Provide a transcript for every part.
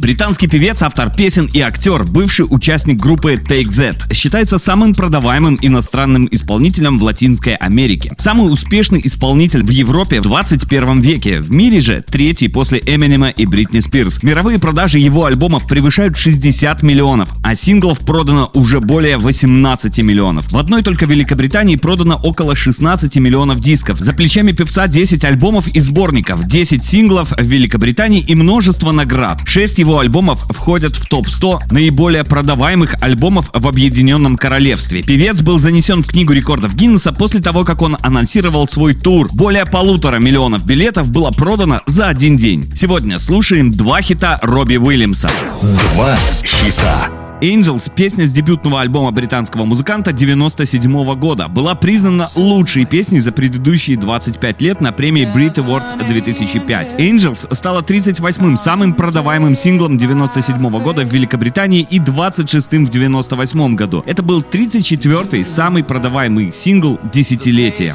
Британский певец, автор песен и актер, бывший участник группы Take Z, считается самым продаваемым иностранным исполнителем в Латинской Америке. Самый успешный исполнитель в Европе в 21 веке. В мире же третий после Эминема и Бритни Спирс. Мировые продажи его альбомов превышают 60 миллионов, а синглов продано уже более 18 миллионов. В одной только Великобритании продано около 16 миллионов дисков. За плечами певца 10 альбомов и сборников, 10 синглов в Великобритании и множество наград. 6 его альбомов входят в топ-100 наиболее продаваемых альбомов в Объединенном Королевстве. Певец был занесен в книгу рекордов Гиннесса после того, как он анонсировал свой тур. Более полутора миллионов билетов было продано за один день. Сегодня слушаем два хита Робби Уильямса. Два хита. Angels, песня с дебютного альбома британского музыканта 97 года, была признана лучшей песней за предыдущие 25 лет на премии Brit Awards 2005. Angels стала 38-м самым продаваемым синглом 97 года в Великобритании и 26-м в 98 году. Это был 34-й самый продаваемый сингл десятилетия.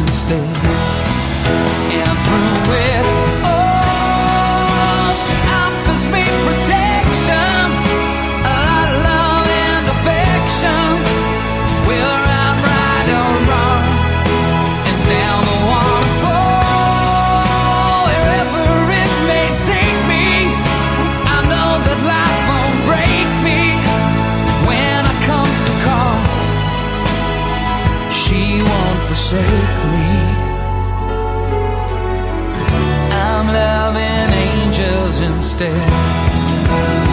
instead. Forsake me. I'm loving angels instead.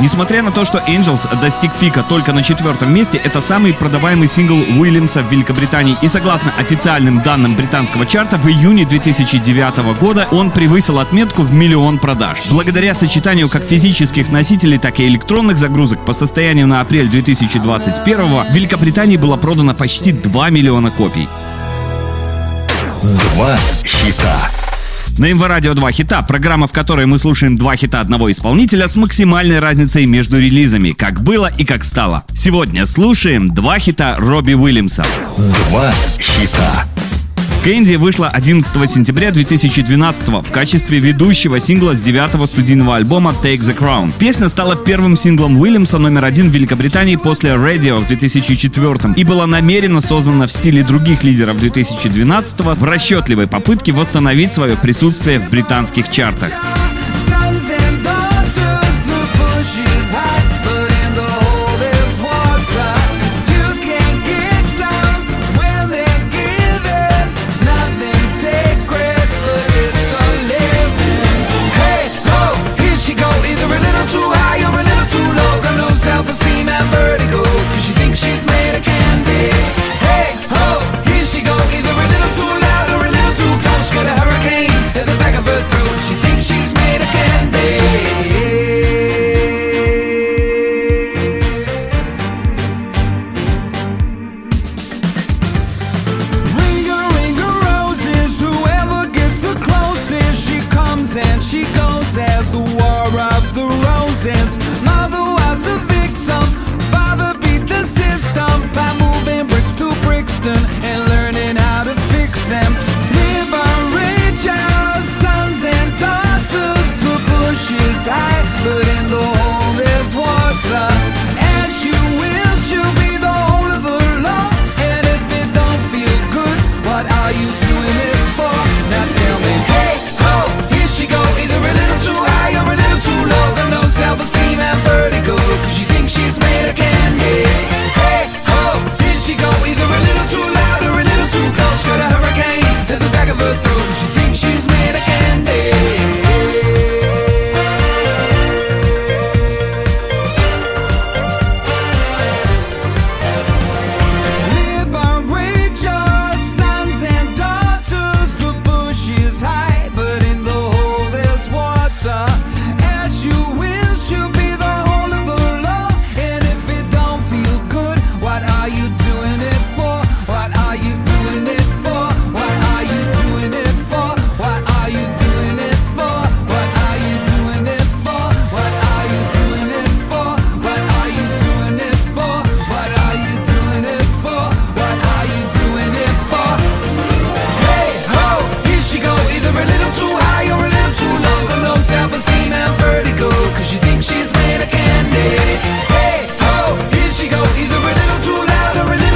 Несмотря на то, что Angels достиг пика только на четвертом месте, это самый продаваемый сингл Уильямса в Великобритании. И согласно официальным данным британского чарта, в июне 2009 года он превысил отметку в миллион продаж. Благодаря сочетанию как физических носителей, так и электронных загрузок по состоянию на апрель 2021 в Великобритании было продано почти 2 миллиона копий. Два хита. На МВ Радио 2 хита, программа, в которой мы слушаем два хита одного исполнителя с максимальной разницей между релизами, как было и как стало. Сегодня слушаем два хита Робби Уильямса. Два хита. Кэнди вышла 11 сентября 2012 в качестве ведущего сингла с девятого студийного альбома Take the Crown. Песня стала первым синглом Уильямса номер один в Великобритании после Radio в 2004 и была намеренно создана в стиле других лидеров 2012 в расчетливой попытке восстановить свое присутствие в британских чартах.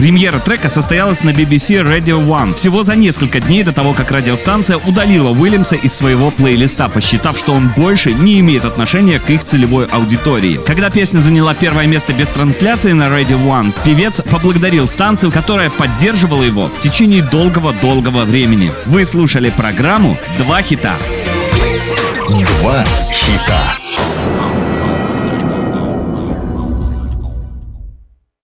Премьера трека состоялась на BBC Radio One всего за несколько дней до того, как радиостанция удалила Уильямса из своего плейлиста, посчитав, что он больше не имеет отношения к их целевой аудитории. Когда песня заняла первое место без трансляции на Radio One, певец поблагодарил станцию, которая поддерживала его в течение долгого-долгого времени. Вы слушали программу «Два хита». Два хита.